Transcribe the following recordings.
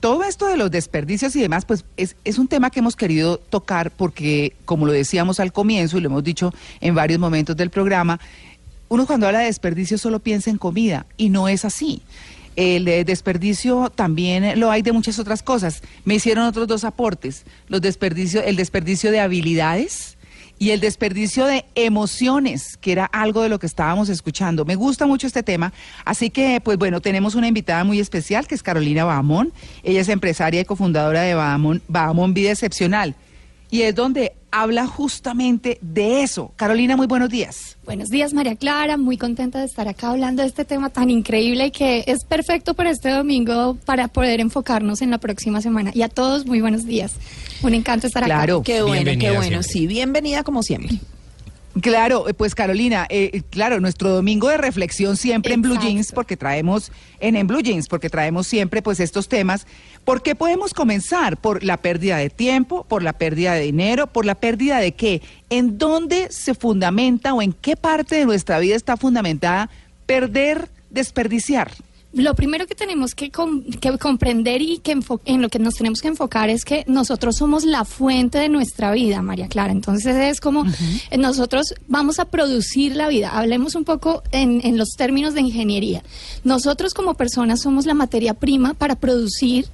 Todo esto de los desperdicios y demás, pues es, es un tema que hemos querido tocar porque, como lo decíamos al comienzo y lo hemos dicho en varios momentos del programa, uno cuando habla de desperdicio solo piensa en comida y no es así. El desperdicio también lo hay de muchas otras cosas. Me hicieron otros dos aportes. Los desperdicios, el desperdicio de habilidades y el desperdicio de emociones, que era algo de lo que estábamos escuchando. Me gusta mucho este tema, así que, pues bueno, tenemos una invitada muy especial que es Carolina Bahamón. Ella es empresaria y cofundadora de Bahamón, Bahamón Vida Excepcional. Y es donde habla justamente de eso. Carolina, muy buenos días. Buenos días, María Clara. Muy contenta de estar acá hablando de este tema tan increíble que es perfecto para este domingo para poder enfocarnos en la próxima semana. Y a todos, muy buenos días. Un encanto estar acá. Claro. Qué bueno, Bienvenida qué bueno. siempre. Sí, bienvenida como siempre. Claro, eh, pues Carolina, eh, claro, nuestro domingo de reflexión siempre en Blue. Jeans, porque traemos, en, en Blue Jeans, porque traemos siempre pues estos temas. ¿Por qué podemos comenzar? Por la pérdida de tiempo, por la pérdida de dinero, por la pérdida de qué? ¿En dónde se fundamenta o en qué parte de nuestra vida está fundamentada perder, desperdiciar? Lo primero que tenemos que, com- que comprender y que en lo que nos tenemos que enfocar es que nosotros somos la fuente de nuestra vida, María Clara. Entonces es como nosotros vamos a producir la vida. Hablemos un poco en, en los términos de ingeniería. Nosotros como personas somos la materia prima para producir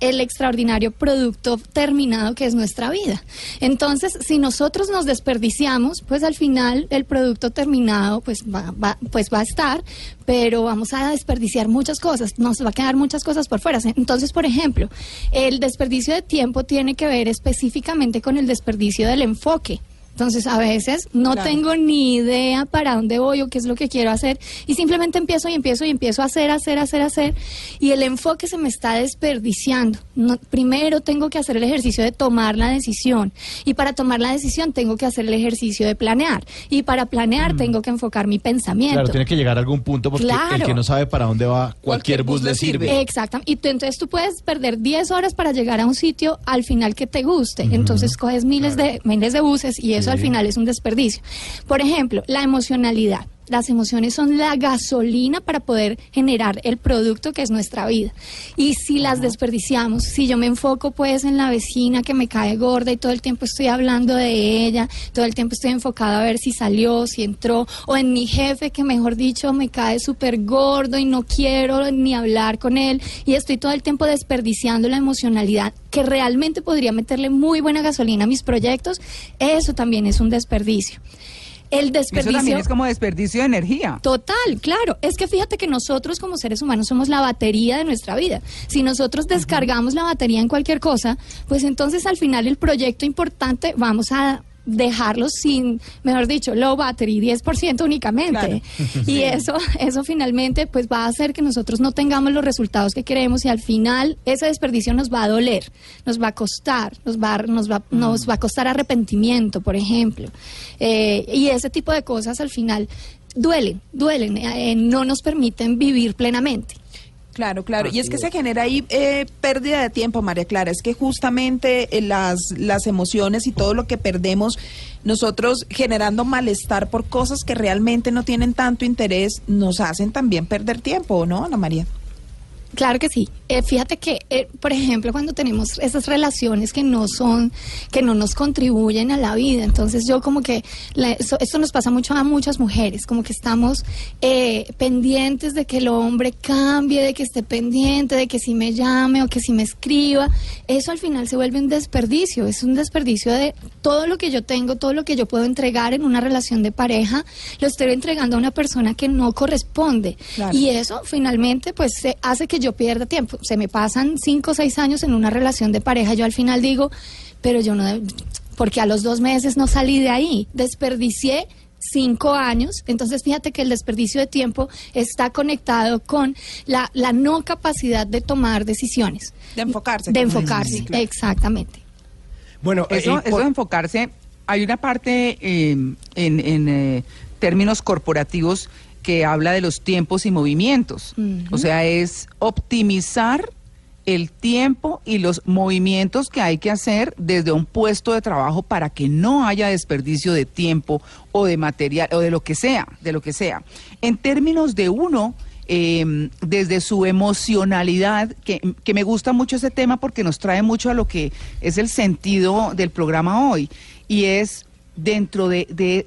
el extraordinario producto terminado que es nuestra vida. Entonces, si nosotros nos desperdiciamos, pues al final el producto terminado pues va, va- pues va a estar, pero vamos a desperdiciar muchas cosas, nos va a quedar muchas cosas por fuera. Entonces, por ejemplo, el desperdicio de tiempo tiene que ver específicamente con el desperdicio del enfoque. Entonces, a veces no Claro. tengo ni idea para dónde voy o qué es lo que quiero hacer y simplemente empiezo y empiezo y empiezo a hacer, hacer, hacer, hacer y el enfoque se me está desperdiciando. No- primero tengo que hacer el ejercicio de tomar la decisión y para tomar la decisión tengo que hacer el ejercicio de planear y para planear tengo que enfocar mi pensamiento. Claro, tiene que llegar a algún punto porque Claro. el que no sabe para dónde va, cualquier, bus le sirve. Exactamente. Y tú- entonces tú puedes perder 10 horas para llegar a un sitio al final que te guste. Entonces coges miles de miles de buses y eso al final es un desperdicio. Por ejemplo, la emocionalidad. Las emociones son la gasolina para poder generar el producto que es nuestra vida. Y si las desperdiciamos, si yo me enfoco pues en la vecina que me cae gorda y todo el tiempo estoy hablando de ella, todo el tiempo estoy enfocada a ver si salió, si entró, o en mi jefe que mejor dicho me cae súper gordo y no quiero ni hablar con él y estoy todo el tiempo desperdiciando la emocionalidad que realmente podría meterle muy buena gasolina a mis proyectos, eso también es un desperdicio. El Eso desperdicio... también es como desperdicio de energía. Total, claro. Es que fíjate que nosotros como seres humanos somos la batería de nuestra vida. Si nosotros descargamos la batería en cualquier cosa, pues entonces al final el proyecto importante vamos a dejarlo sin, mejor dicho, low battery, 10% únicamente. Y eso, eso finalmente pues va a hacer que nosotros no tengamos los resultados que queremos y al final ese desperdicio nos va a doler, nos va a costar, nos va, a- nos va, nos va a costar arrepentimiento, por ejemplo. Eh, y ese tipo de cosas al final duelen, duelen, eh, no nos permiten vivir plenamente. Claro, claro. y es que se genera ahí eh, pérdida de tiempo, María Clara. Es que justamente eh, las, las emociones y todo lo que perdemos, nosotros generando malestar por cosas que realmente no tienen tanto interés, nos hacen también perder tiempo, ¿no, Ana María? Claro que sí. Eh, fíjate que, eh, por ejemplo, cuando tenemos esas relaciones que no son, que no nos contribuyen a la vida, entonces yo como que, la- eso- esto nos pasa mucho a muchas mujeres, como que estamos eh, pendientes de que el hombre cambie, de que esté pendiente, de que si me llame o que si me escriba, eso al final se vuelve un desperdicio, es un desperdicio de todo lo que yo tengo, todo lo que yo puedo entregar en una relación de pareja, lo estoy entregando a una persona que no corresponde. Claro. Y eso finalmente pues se hace que yo pierda tiempo. Se me pasan cinco o seis años en una relación de pareja. Yo al final digo, pero yo no, porque a los dos meses no salí de ahí. Desperdicié cinco años. Entonces, fíjate que el desperdicio de tiempo está conectado con la, la no capacidad de tomar decisiones. De enfocarse. De enfocarse, sí, claro. exactamente. Bueno, Eso, eh, eso por- de enfocarse, hay una parte eh, en, en, eh, términos corporativos que habla de los tiempos y movimientos. O sea, es optimizar el tiempo y los movimientos que hay que hacer desde un puesto de trabajo para que no haya desperdicio de tiempo o de material o de lo que sea, de lo que sea. En términos de uno, eh, desde su emocionalidad, que, que me gusta mucho ese tema porque nos trae mucho a lo que es el sentido del programa hoy, y es dentro de, de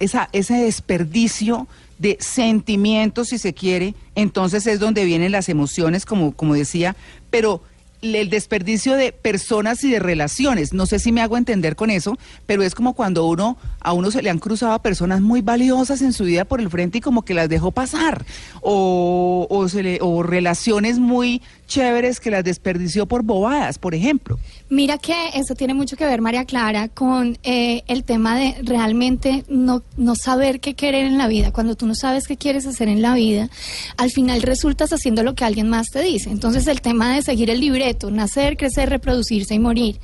esa, ese desperdicio de sentimientos, si se quiere, entonces es donde vienen las emociones, como, como decía, pero el desperdicio de personas y de relaciones, no sé si me hago entender con eso, pero es como cuando uno a uno se le han cruzado a personas muy valiosas en su vida por el frente y como que las dejó pasar, o, o, se le- o relaciones muy chéveres que las desperdició por bobadas, por ejemplo. Mira que eso tiene mucho que ver, María Clara, con eh, el tema de realmente no, no saber qué querer en la vida. Cuando tú no sabes qué quieres hacer en la vida, al final resultas haciendo lo que alguien más te dice. Entonces el tema de seguir el libreto, nacer, crecer, reproducirse y morir.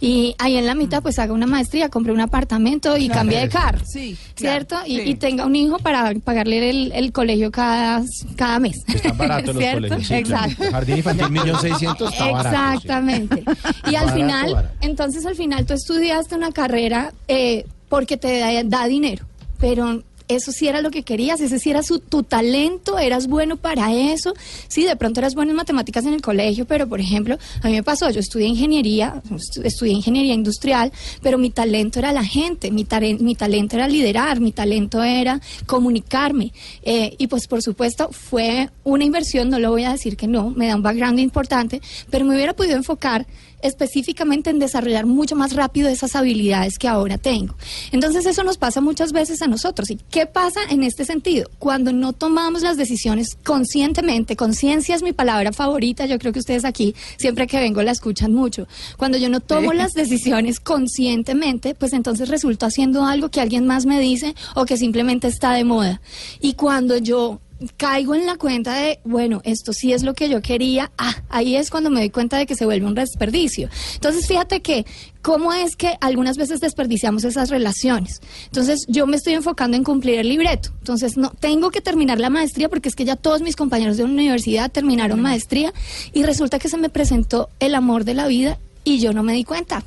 Y ahí en la mitad pues haga una maestría, compre un apartamento y cambie de carro. Sí, ¿Cierto? claro, y, sí. y tenga un hijo para pagarle el, el colegio cada, cada mes. Están baratos los ¿Cierto? colegios. sí, claro. Exacto. Jardín infantil, millón seiscientos, está barato. sí. Exactamente. Y al Barato, final, barato. entonces al final tú estudiaste una carrera eh, porque te da, da dinero, pero eso sí era lo que querías, ese sí era su, tu talento, eras bueno para eso. Sí, de pronto eras bueno en matemáticas en el colegio, pero por ejemplo, a mí me pasó, yo estudié ingeniería, estu- estudié ingeniería industrial, pero mi talento era la gente, mi, talento era liderar, mi talento era comunicarme. Eh, y pues por supuesto fue una inversión, no lo voy a decir que no, me da un background importante, pero me hubiera podido enfocar específicamente en desarrollar mucho más rápido esas habilidades que ahora tengo. Entonces eso nos pasa muchas veces a nosotros. ¿Y qué pasa en este sentido? Cuando no tomamos las decisiones conscientemente, conciencia es mi palabra favorita, yo creo que ustedes aquí siempre que vengo la escuchan mucho. Cuando yo no tomo las decisiones conscientemente, pues entonces resulto haciendo algo que alguien más me dice o que simplemente está de moda. Y cuando yo caigo en la cuenta de, bueno, esto sí es lo que yo quería, ah, ahí es cuando me doy cuenta de que se vuelve un desperdicio. Entonces, fíjate que, ¿cómo es que algunas veces desperdiciamos esas relaciones? Entonces, yo me estoy enfocando en cumplir el libreto. Entonces, no, tengo que terminar la maestría porque es que ya todos mis compañeros de una universidad terminaron maestría y resulta que se me presentó el amor de la vida y yo no me di cuenta.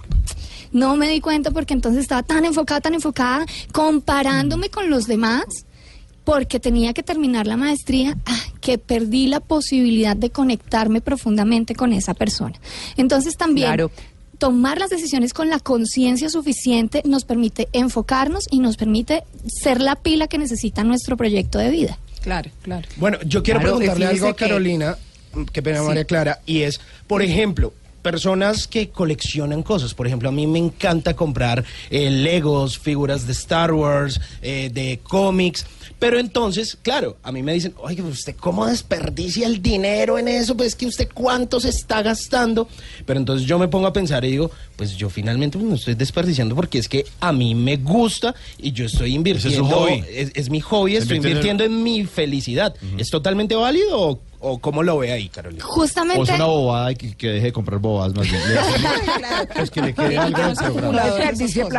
No me di cuenta porque entonces estaba tan enfocada, tan enfocada, comparándome con los demás porque tenía que terminar la maestría, ah, que perdí la posibilidad de conectarme profundamente con esa persona. Entonces también Claro. tomar las decisiones con la conciencia suficiente nos permite enfocarnos y nos permite ser la pila que necesita nuestro proyecto de vida. Claro, claro. Bueno, yo quiero Claro, preguntarle algo a que- Carolina, qué pena María Clara, y es, por ejemplo, personas que coleccionan cosas. Por ejemplo, a mí me encanta comprar eh, Legos, figuras de Star Wars, eh, de cómics. Pero entonces, claro, a mí me dicen, oye, ¿usted cómo desperdicia el dinero en eso? Pues que usted cuánto se está gastando. Pero entonces yo me pongo a pensar y digo, pues yo finalmente pues, no estoy desperdiciando porque es que a mí me gusta y yo estoy invirtiendo. hobby. Es, es mi hobby, estoy Invirtiendo en- invirtiendo en mi felicidad. ¿Es totalmente válido o, o cómo lo ve ahí, Carolina? Justamente... O es una bobada y que, que deje de comprar bobadas más bien. Pues que le quede algo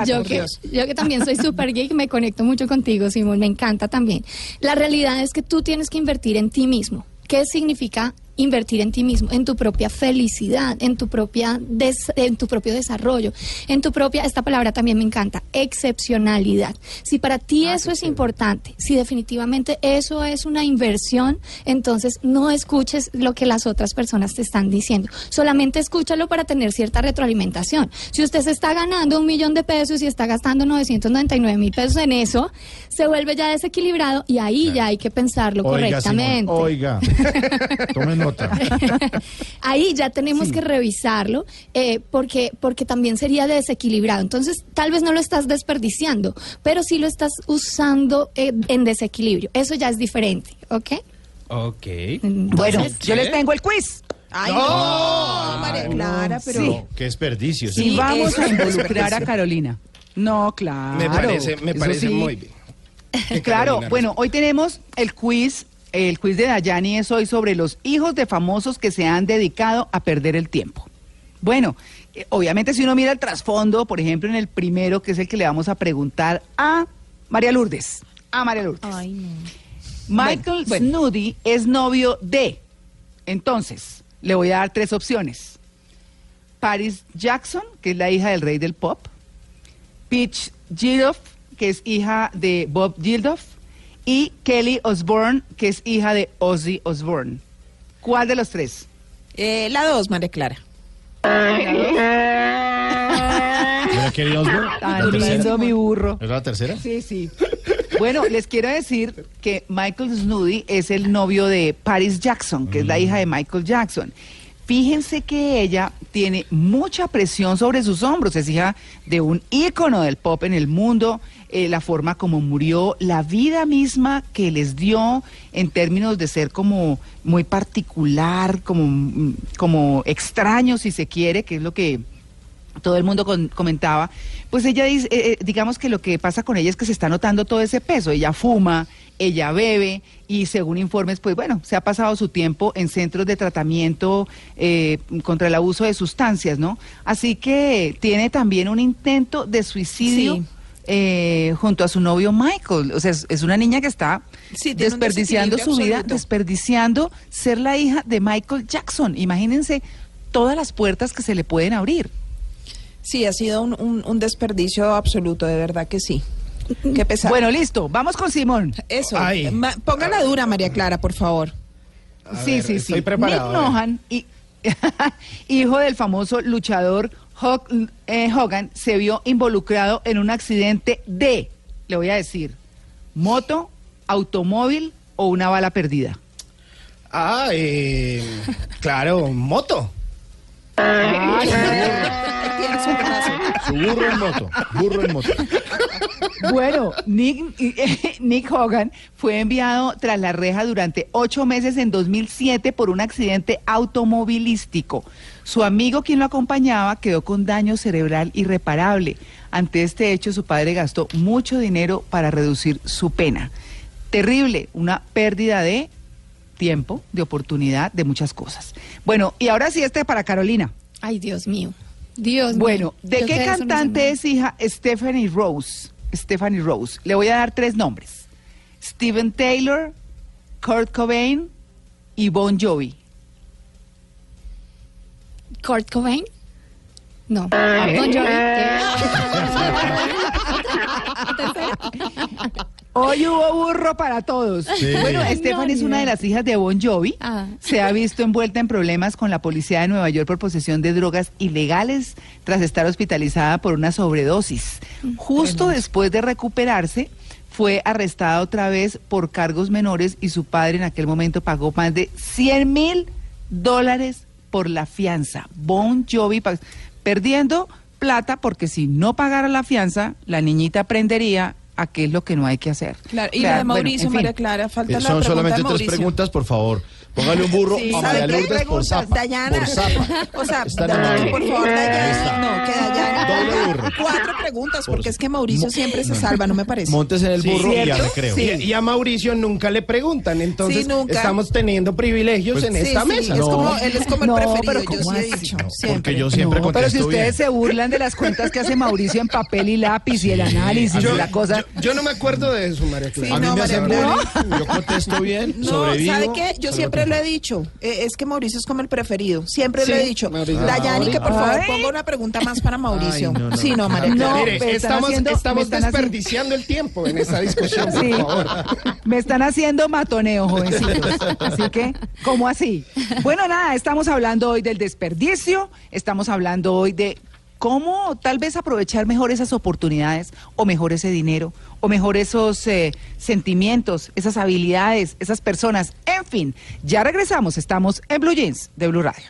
yo que, yo que también soy super geek, me conecto mucho contigo, Simón, me encanta también. La realidad es que tú tienes que invertir en ti mismo. ¿Qué significa invertir en ti mismo? En tu propia felicidad, en tu propia des- en tu propio desarrollo, en tu propia, esta palabra también me encanta, excepcionalidad. Si para ti eso es importante, si definitivamente eso es una inversión, entonces no escuches lo que las otras personas te están diciendo. Solamente escúchalo para tener cierta retroalimentación. Si usted se está ganando un millón de pesos y está gastando 999 mil pesos en eso, se vuelve ya desequilibrado y ahí ya hay que pensarlo Oiga, Simón, correctamente. oiga, Ahí ya tenemos que revisarlo eh, porque, porque también sería desequilibrado. Entonces, tal vez no lo estás desperdiciando, pero sí lo estás usando eh, en desequilibrio. Eso ya es diferente, ¿ok? Ok. Bueno, yo les tengo el quiz. Ay, no, María Clara, pero... Sí. Qué desperdicio. Si sí. vamos a involucrar a. Carolina. No, claro. Me parece, me parece sí. muy bien. Claro, Carolina bueno, hoy tenemos el quiz. El quiz de Dayani es hoy sobre los hijos de famosos que se han dedicado a perder el tiempo. Bueno, eh, obviamente si uno mira el trasfondo, por ejemplo, en el primero, que es el que le vamos a preguntar a María Lourdes. A María Lourdes. Ay, no. Michael bueno. Snoody es novio de. Entonces, le voy a dar tres opciones. Paris Jackson, que es la hija del rey del pop. Peach Gildoff, que es hija de Bob Gildoff. Y Kelly Osbourne, que es hija de Ozzy Osbourne. ¿Cuál de los tres? Eh, la dos, María Clara. La tercera. lindo mi burro. ¿Es la tercera? Sí, sí. Bueno, les quiero decir que Michael Snoody es el novio de Paris Jackson, que es la hija de Michael Jackson. Fíjense que ella tiene mucha presión sobre sus hombros, es hija de un ícono del pop en el mundo, eh, la forma como murió, la vida misma que les dio en términos de ser como muy particular, como, mm, como extraño si se quiere, que es lo que todo el mundo con- comentaba, pues ella dice, eh, eh, digamos que lo que pasa con ella es que se está notando todo ese peso, ella fuma, ella bebe y según informes, pues bueno, se ha pasado su tiempo en centros de tratamiento eh, contra el abuso de sustancias, ¿no? Así que tiene también un intento de suicidio. Sí. Eh, junto a su novio Michael, o sea, es, es una niña que está Sí, desperdiciando su vida, absoluto. desperdiciando ser la hija de Michael Jackson. Imagínense todas las puertas que se le pueden abrir. Sí, ha sido un, un- un desperdicio absoluto, de verdad que sí. Qué pesado. Bueno, listo, vamos con Simón. eso. Ma- póngala dura, María Clara, por favor. A sí, ver, sí, sí. estoy preparado, Nick. Nohan, y- hijo del famoso luchador Hogan, se vio involucrado en un accidente de, le voy a decir, moto, automóvil o una bala perdida. Ah, eh, claro, moto. Tiene su burro en moto. Burro en moto. Bueno, Nick, Nick Hogan fue enviado tras la reja durante ocho meses en 2007 por un accidente automovilístico. Su amigo, quien lo acompañaba, quedó con daño cerebral irreparable. Ante este hecho, su padre gastó mucho dinero para reducir su pena. Terrible, una pérdida de tiempo, de oportunidad, de muchas cosas. Bueno, y ahora sí este para Carolina. Ay, Dios mío. Dios Bueno, mío. ¿de Yo qué cantante es hija Stephanie Rose? Stephanie Rose. Le voy a dar tres nombres. Steven Taylor, Kurt Cobain y Bon Jovi. ¿Kurt Cobain? No. ver. Bon Jovi. Hoy hubo burro para todos. Sí. Bueno, Stephanie es una de las hijas de Bon Jovi. Ah. Se ha visto envuelta en problemas con la policía de Nueva York por posesión de drogas ilegales tras estar hospitalizada por una sobredosis. Justo después de recuperarse, fue arrestada otra vez por cargos menores y su padre en aquel momento pagó más de 100 mil dólares por la fianza. Bon Jovi perdiendo plata porque si no pagara la fianza, la niñita aprendería a qué es lo que no hay que hacer. Claro, y O sea, la de bueno, Mauricio, en fin. María Clara, falta Eh, la Son solamente tres preguntas, por favor. Póngale un burro Sí, a ¿sabe María Lourdes por zapa. Dayana, Por zapa. o sea, Está en da- el por favor, Ahí Dayana, Dayana. Cuatro preguntas, Por porque es que Mauricio Mo- siempre se salva, no me parece. Montes en el Sí. burro y a ¿Cierto? recreo. Sí. Y, a Mauricio nunca le preguntan, entonces Sí, nunca. estamos teniendo privilegios Pues- en Sí, esta sí, mesa. es No. como, él es como el No, preferido, pero yo ¿cómo sí dicho, porque yo siempre No, pero si ustedes bien. se burlan de las cuentas que hace Mauricio en papel y lápiz y el análisis Yo, y la cosa. yo- yo no me acuerdo de eso, María Clara. Sí, a mí no, me hacen bullying, yo contesto bien, No, sobrevivo. ¿sabe qué? Yo siempre lo he dicho. eh, es que Mauricio es como el preferido. Siempre Sí, lo he dicho. Dayani, que por favor ponga una pregunta más para Mauricio. Ay, no, no. Sí, no, María Clara. No, Mire, me están estamos, haciendo- estamos haciendo- desperdiciando el tiempo en esta discusión, por Sí. favor. Me están haciendo matoneo, jovencitos. Así que, ¿cómo así? Bueno, nada, estamos hablando hoy del desperdicio, estamos hablando hoy de cómo tal vez aprovechar mejor esas oportunidades, o mejor ese dinero, o mejor esos eh, sentimientos, esas habilidades, esas personas. En fin, ya regresamos, estamos en Blue Jeans de Blue Radio.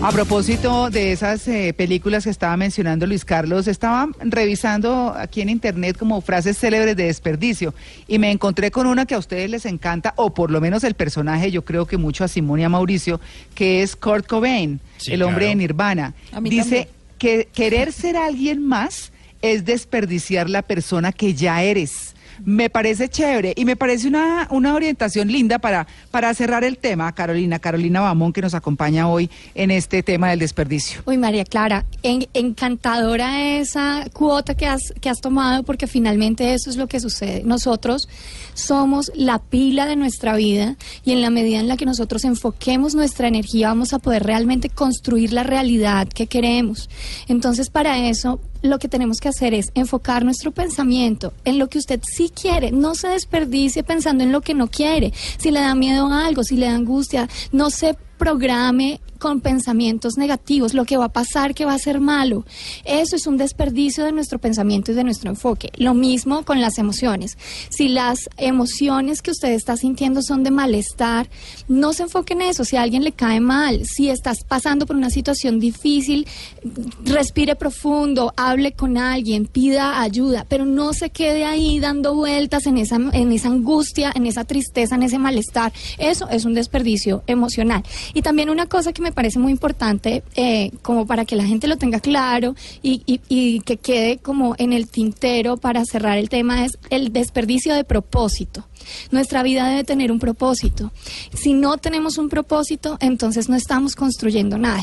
A propósito de esas eh, películas que estaba mencionando Luis Carlos, estaba revisando aquí en internet como frases célebres de desperdicio y me encontré con una que a ustedes les encanta, o por lo menos el personaje, yo creo que mucho a Simón y a Mauricio, que es Kurt Cobain, Sí, el hombre claro. de Nirvana. A mí Dice también. que querer ser alguien más es desperdiciar la persona que ya eres. Me parece chévere y me parece una, una orientación linda para, para cerrar el tema, Carolina, Carolina Bamón, que nos acompaña hoy en este tema del desperdicio. Uy, María Clara, en- encantadora esa cuota que has, que has tomado porque finalmente eso es lo que sucede. Nosotros somos la pila de nuestra vida y en la medida en la que nosotros enfoquemos nuestra energía vamos a poder realmente construir la realidad que queremos. Entonces, para eso lo que tenemos que hacer es enfocar nuestro pensamiento en lo que usted sí quiere. No se desperdicie pensando en lo que no quiere. Si le da miedo a algo, si le da angustia, no se programe con pensamientos negativos, lo que va a pasar que va a ser malo. Eso es un desperdicio de nuestro pensamiento y de nuestro enfoque. Lo mismo con las emociones. Si las emociones que usted está sintiendo son de malestar, no se enfoque en eso. Si a alguien le cae mal, si estás pasando por una situación difícil, respire profundo, hable con alguien, pida ayuda, pero no se quede ahí dando vueltas en esa, en esa angustia, en esa tristeza, en ese malestar. Eso es un desperdicio emocional. Y también una cosa que me parece muy importante, eh, como para que la gente lo tenga claro y, y- y que quede como en el tintero para cerrar el tema, es el desperdicio de propósito. Nuestra vida debe tener un propósito. Si no tenemos un propósito, entonces no estamos construyendo nada.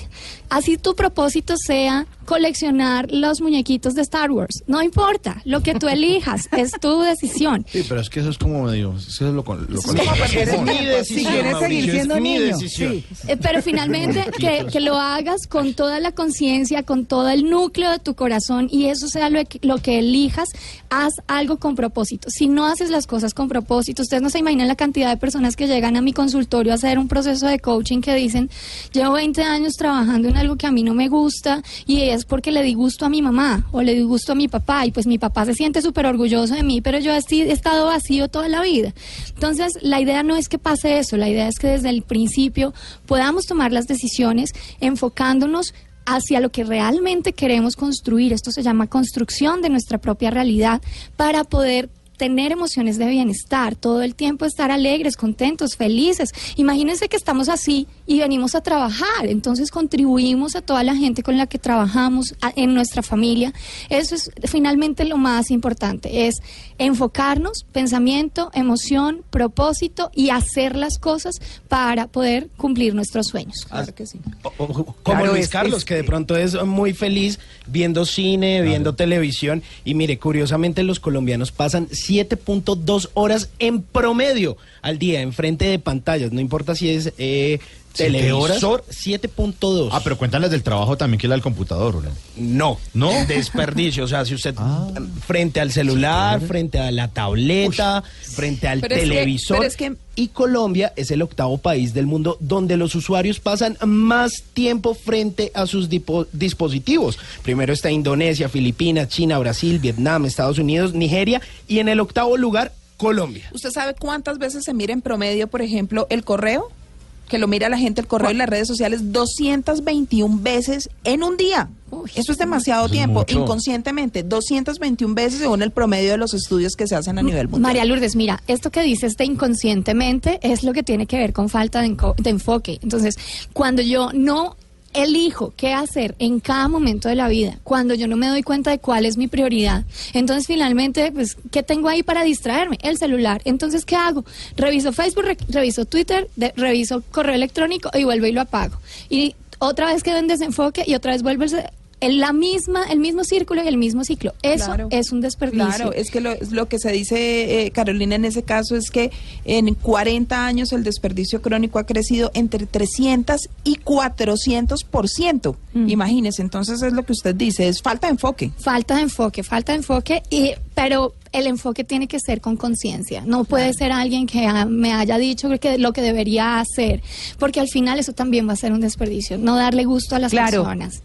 Así tu propósito sea coleccionar los muñequitos de Star Wars. No importa, lo que tú elijas es tu decisión. Sí, pero es que eso es como medio, eso es lo con lo Es mi tiempo. decisión, Si quieres seguir Mauricio, es siendo mi niño. Sí. Eh, Pero finalmente que, que lo hagas con toda la conciencia, con todo el núcleo de tu corazón y eso sea lo que, lo que elijas, haz algo con propósito. Si no haces las cosas con propósito, ustedes no se imaginan la cantidad de personas que llegan a mi consultorio a hacer un proceso de coaching que dicen, llevo 20 años trabajando en algo que a mí no me gusta y es porque le di gusto a mi mamá o le di gusto a mi papá y pues mi papá se siente súper orgulloso de mí, pero yo he estado vacío toda la vida. Entonces, la idea no es que pase eso, la idea es que desde el principio podamos tomar las decisiones enfocándonos hacia lo que realmente queremos construir. Esto se llama construcción de nuestra propia realidad para poder tener emociones de bienestar, todo el tiempo estar alegres, contentos, felices. Imagínense que estamos así y venimos a trabajar, entonces contribuimos a toda la gente con la que trabajamos a- en nuestra familia. Eso es finalmente lo más importante, es enfocarnos, pensamiento, emoción, propósito y hacer las cosas para poder cumplir nuestros sueños. Claro que sí. O- o- como Claro, Luis es- Carlos, es- que de pronto es muy feliz viendo cine, viendo televisión. Y mire, curiosamente los colombianos pasan 7.2 horas en promedio al día enfrente de pantallas. No importa si es eh. Televisor, 7.2. Ah, pero cuéntales del trabajo también que la del computador, Uriel. No, ¿No? Desperdicio. O sea, si usted Ah. frente al celular, frente a la tableta, frente al Pero es que- televisor. pero es que- Y Colombia es el octavo país del mundo donde los usuarios pasan más tiempo frente a sus dipo- dispositivos. Primero está Indonesia, Filipinas, China, Brasil, Vietnam, Estados Unidos, Nigeria y en el octavo lugar Colombia. ¿Usted sabe cuántas veces se mira en promedio, por ejemplo, el correo? Que lo mira la gente, el correo en las redes sociales, 221 veces en un día. Eso es demasiado es tiempo, mucho. inconscientemente. 221 veces según el promedio de los estudios que se hacen a nivel mundial. María Lourdes, mira, esto que dices de inconscientemente es lo que tiene que ver con falta de enfoque. Entonces, cuando yo no elijo qué hacer en cada momento de la vida, cuando yo no me doy cuenta de cuál es mi prioridad, entonces finalmente, pues, ¿qué tengo ahí para distraerme? El celular. Entonces, ¿qué hago? Reviso Facebook, re- reviso Twitter, reviso correo electrónico y vuelvo y lo apago. Y otra vez quedo en desenfoque y otra vez vuelvo en la misma, el mismo círculo y el mismo ciclo. Eso Claro. es un desperdicio. Claro, es que lo, lo que se dice, eh, Carolina, en ese caso es que en 40 años el desperdicio crónico ha crecido entre 300 y 400 por ciento. Mm. Imagínese, entonces es lo que usted dice, es falta de enfoque. Falta de enfoque, falta de enfoque, y, pero el enfoque tiene que ser con conciencia. No puede ser alguien que me haya dicho que lo que debería hacer, porque al final eso también va a ser un desperdicio, no darle gusto a las Claro. personas.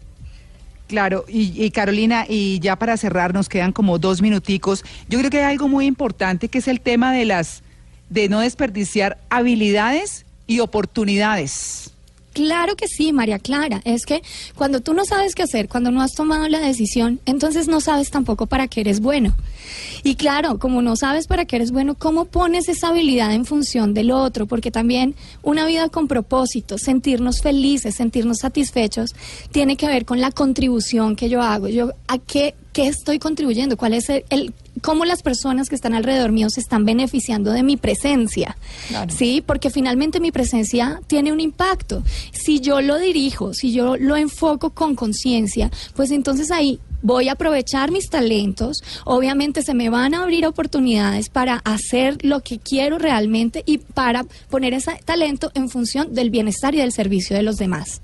Claro, y, y Carolina, y ya para cerrar nos quedan como dos minuticos. Yo creo que hay algo muy importante que es el tema de las de no desperdiciar habilidades y oportunidades. Claro que sí, María Clara. Es que cuando tú no sabes qué hacer, cuando no has tomado la decisión, entonces no sabes tampoco para qué eres bueno. Y claro, como no sabes para qué eres bueno, ¿cómo pones esa habilidad en función del otro? Porque también una vida con propósito, sentirnos felices, sentirnos satisfechos, tiene que ver con la contribución que yo hago. Yo, ¿A qué, qué estoy contribuyendo? ¿Cuál es el, el cómo las personas que están alrededor mío se están beneficiando de mi presencia. Sí, porque finalmente mi presencia tiene un impacto. Si yo lo dirijo, si yo lo enfoco con conciencia, pues entonces ahí voy a aprovechar mis talentos, obviamente se me van a abrir oportunidades para hacer lo que quiero realmente y para poner ese talento en función del bienestar y del servicio de los demás.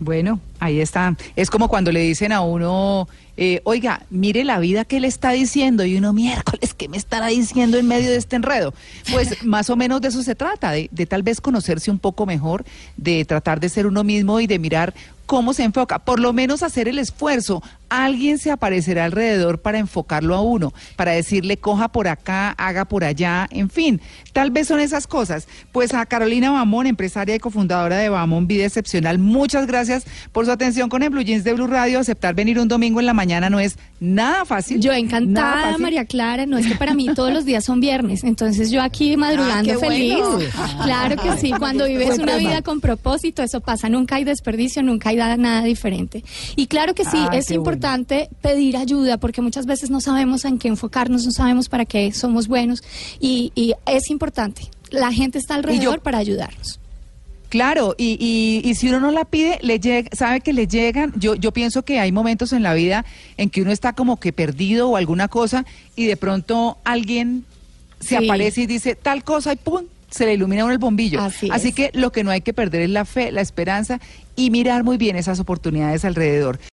Bueno, ahí está. Es como cuando le dicen a uno, eh, oiga, mire la vida que le está diciendo y uno miércoles, ¿qué me estará diciendo en medio de este enredo? Pues más o menos de eso se trata, de, de tal vez conocerse un poco mejor, de tratar de ser uno mismo y de mirar cómo se enfoca, por lo menos hacer el esfuerzo. Alguien se aparecerá alrededor para enfocarlo a uno, para decirle coja por acá, haga por allá, en fin, tal vez son esas cosas. Pues a Carolina Bamón, empresaria y cofundadora de Bamón Vida Excepcional, muchas gracias por su atención con el Blue Jeans de Blue Radio. Aceptar venir un domingo en la mañana no es nada fácil. Yo encantada, María Clara, no es que para mí todos los días son viernes, entonces yo aquí madrugando Ah, qué feliz. bueno. Claro que sí, cuando vives Buen una vida con propósito, eso pasa, nunca hay desperdicio, nunca hay nada, diferente. Y claro que sí, Ah, es bueno. importante pedir ayuda porque muchas veces no sabemos en qué enfocarnos, no sabemos para qué somos buenos y, y es importante. La gente está alrededor para ayudarnos. Claro, y, y, y si uno no la pide, le llega, sabe que le llegan. Yo, yo pienso que hay momentos en la vida en que uno está como que perdido o alguna cosa y de pronto alguien se Sí. aparece y dice tal cosa y ¡pum! se le ilumina uno el bombillo. Así es. que lo que no hay que perder es la fe, la esperanza y mirar muy bien esas oportunidades alrededor.